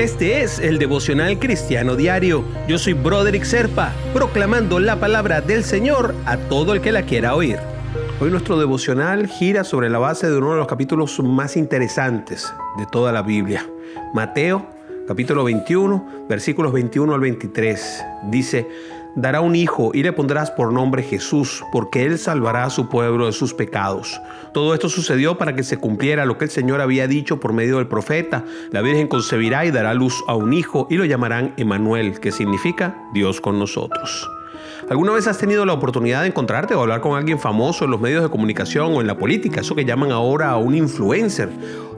Este es el devocional cristiano diario. Yo soy Broderick Serpa, proclamando la palabra del Señor a todo el que la quiera oír. Hoy nuestro devocional gira sobre la base de uno de los capítulos más interesantes de toda la Biblia. Mateo, capítulo 21, versículos 21 al 23. Dice, dará un hijo y le pondrás por nombre Jesús, porque él salvará a su pueblo de sus pecados. Todo esto sucedió para que se cumpliera lo que el Señor había dicho por medio del profeta. La Virgen concebirá y dará luz a un hijo y lo llamarán Emanuel, que significa Dios con nosotros. ¿Alguna vez has tenido la oportunidad de encontrarte o hablar con alguien famoso en los medios de comunicación o en la política? Eso que llaman ahora a un influencer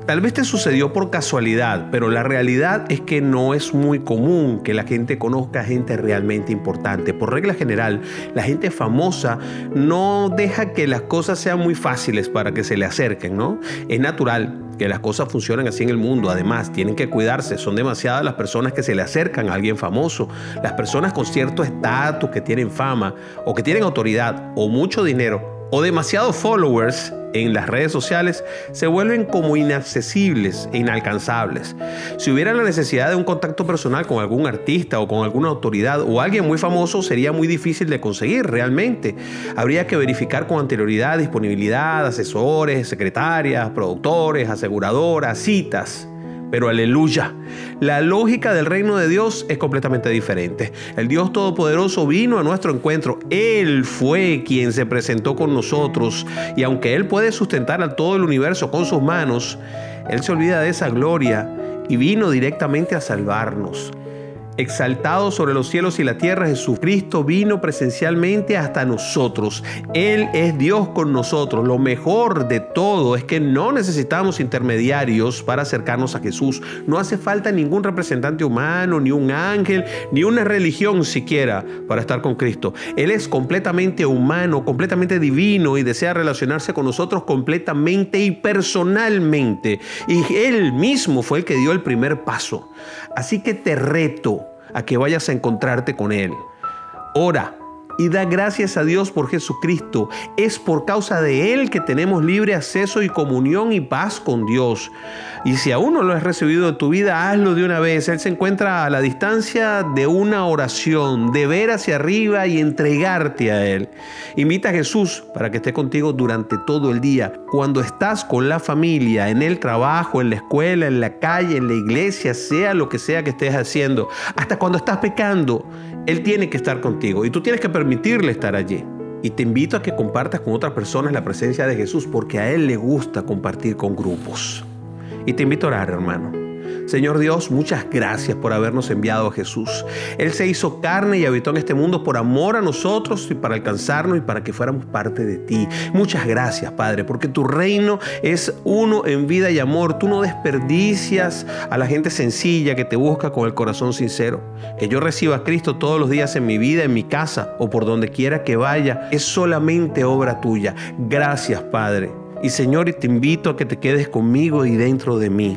Tal vez te sucedió por casualidad, pero la realidad es que no es muy común que la gente conozca gente realmente importante. Por regla general, la gente famosa no deja que las cosas sean muy fáciles para que se le acerquen, ¿no? Es natural que las cosas funcionen así en el mundo. Además, tienen que cuidarse. Son demasiadas las personas que se le acercan a alguien famoso. Las personas con cierto estatus, que tienen fama o que tienen autoridad o mucho dinero o demasiados followers en las redes sociales se vuelven como inaccesibles e inalcanzables. Si hubiera la necesidad de un contacto personal con algún artista o con alguna autoridad o alguien muy famoso, sería muy difícil de conseguir realmente. Habría que verificar con anterioridad disponibilidad, asesores, secretarias, productores, aseguradoras, citas. Pero aleluya, la lógica del reino de Dios es completamente diferente. El Dios Todopoderoso vino a nuestro encuentro. Él fue quien se presentó con nosotros. Y aunque Él puede sustentar a todo el universo con sus manos, Él se olvida de esa gloria y vino directamente a salvarnos. Exaltado sobre los cielos y la tierra, Jesucristo vino presencialmente hasta nosotros. Él es Dios con nosotros. Lo mejor de todo es que no necesitamos intermediarios para acercarnos a Jesús. No hace falta ningún representante humano, ni un ángel, ni una religión siquiera para estar con Cristo. Él es completamente humano, completamente divino y desea relacionarse con nosotros completamente y personalmente. Y Él mismo fue el que dio el primer paso. Así que te reto a que vayas a encontrarte con Él. Ora, y da gracias a Dios por Jesucristo. Es por causa de Él que tenemos libre acceso y comunión y paz con Dios. Y si aún no lo has recibido en tu vida, hazlo de una vez. Él se encuentra a la distancia de una oración, de ver hacia arriba y entregarte a Él. Invita a Jesús para que esté contigo durante todo el día. Cuando estás con la familia, en el trabajo, en la escuela, en la calle, en la iglesia, sea lo que sea que estés haciendo, hasta cuando estás pecando, Él tiene que estar contigo y tú tienes que permitirle estar allí. Y te invito a que compartas con otras personas la presencia de Jesús porque a Él le gusta compartir con grupos. Y te invito a orar, hermano. Señor Dios, muchas gracias por habernos enviado a Jesús. Él se hizo carne y habitó en este mundo por amor a nosotros y para alcanzarnos y para que fuéramos parte de ti. Muchas gracias, Padre, porque tu reino es uno en vida y amor. Tú no desperdicias a la gente sencilla que te busca con el corazón sincero. Que yo reciba a Cristo todos los días en mi vida, en mi casa o por donde quiera que vaya, es solamente obra tuya. Gracias, Padre. Y Señor, te invito a que te quedes conmigo y dentro de mí,